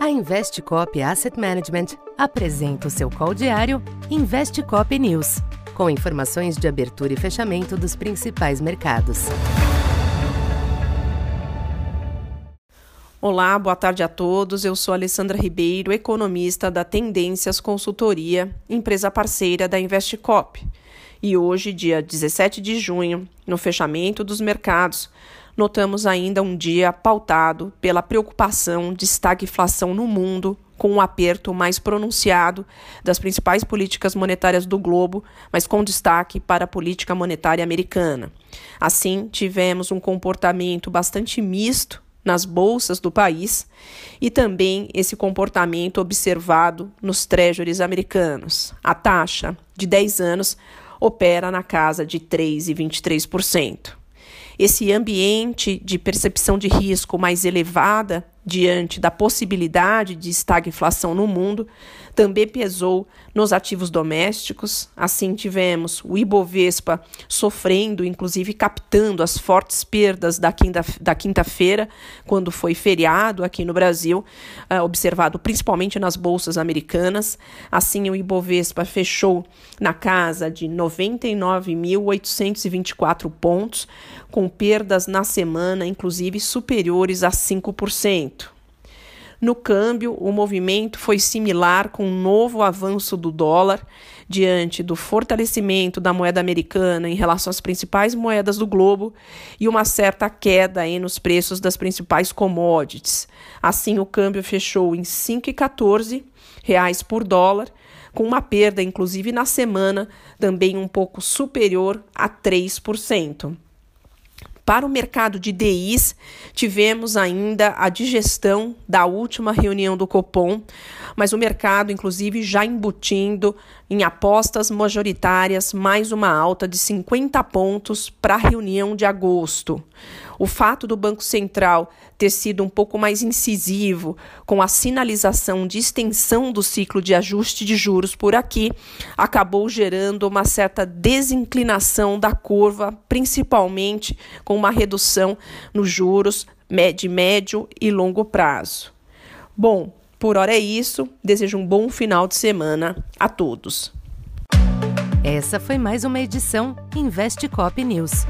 A Investcop Asset Management apresenta o seu call diário Investcop News, com informações de abertura e fechamento dos principais mercados. Olá, boa tarde a todos. Eu sou Alessandra Ribeiro, economista da Tendências Consultoria, empresa parceira da Investcop. E hoje, dia 17 de junho, no fechamento dos mercados, notamos ainda um dia pautado pela preocupação de estagflação no mundo, com um aperto mais pronunciado das principais políticas monetárias do globo, mas com destaque para a política monetária americana. Assim, tivemos um comportamento bastante misto nas bolsas do país e também esse comportamento observado nos treasuries americanos. A taxa de 10 anos opera na casa de 3,23%. Esse ambiente de percepção de risco mais elevada diante da possibilidade de estagflação no mundo, também pesou nos ativos domésticos. Assim, tivemos o Ibovespa sofrendo, inclusive captando as fortes perdas da quinta-feira, quando foi feriado aqui no Brasil, uh, observado principalmente nas bolsas americanas. Assim, o Ibovespa fechou na casa de 99.824 pontos, com perdas na semana, inclusive superiores a 5%. No câmbio, o movimento foi similar com um novo avanço do dólar diante do fortalecimento da moeda americana em relação às principais moedas do globo e uma certa queda aí nos preços das principais commodities. Assim, o câmbio fechou em 5,14 reais por dólar, com uma perda, inclusive na semana, também um pouco superior a 3%. Para o mercado de DIs, tivemos ainda a digestão da última reunião do Copom, mas o mercado, inclusive, já embutindo em apostas majoritárias mais uma alta de 50 pontos para a reunião de agosto. O fato do Banco Central ter sido um pouco mais incisivo com a sinalização de extensão do ciclo de ajuste de juros por aqui acabou gerando uma certa desinclinação da curva, principalmente com uma redução nos juros de médio e longo prazo. Bom, por hora é isso. Desejo um bom final de semana a todos. Essa foi mais uma edição Investe Cop News.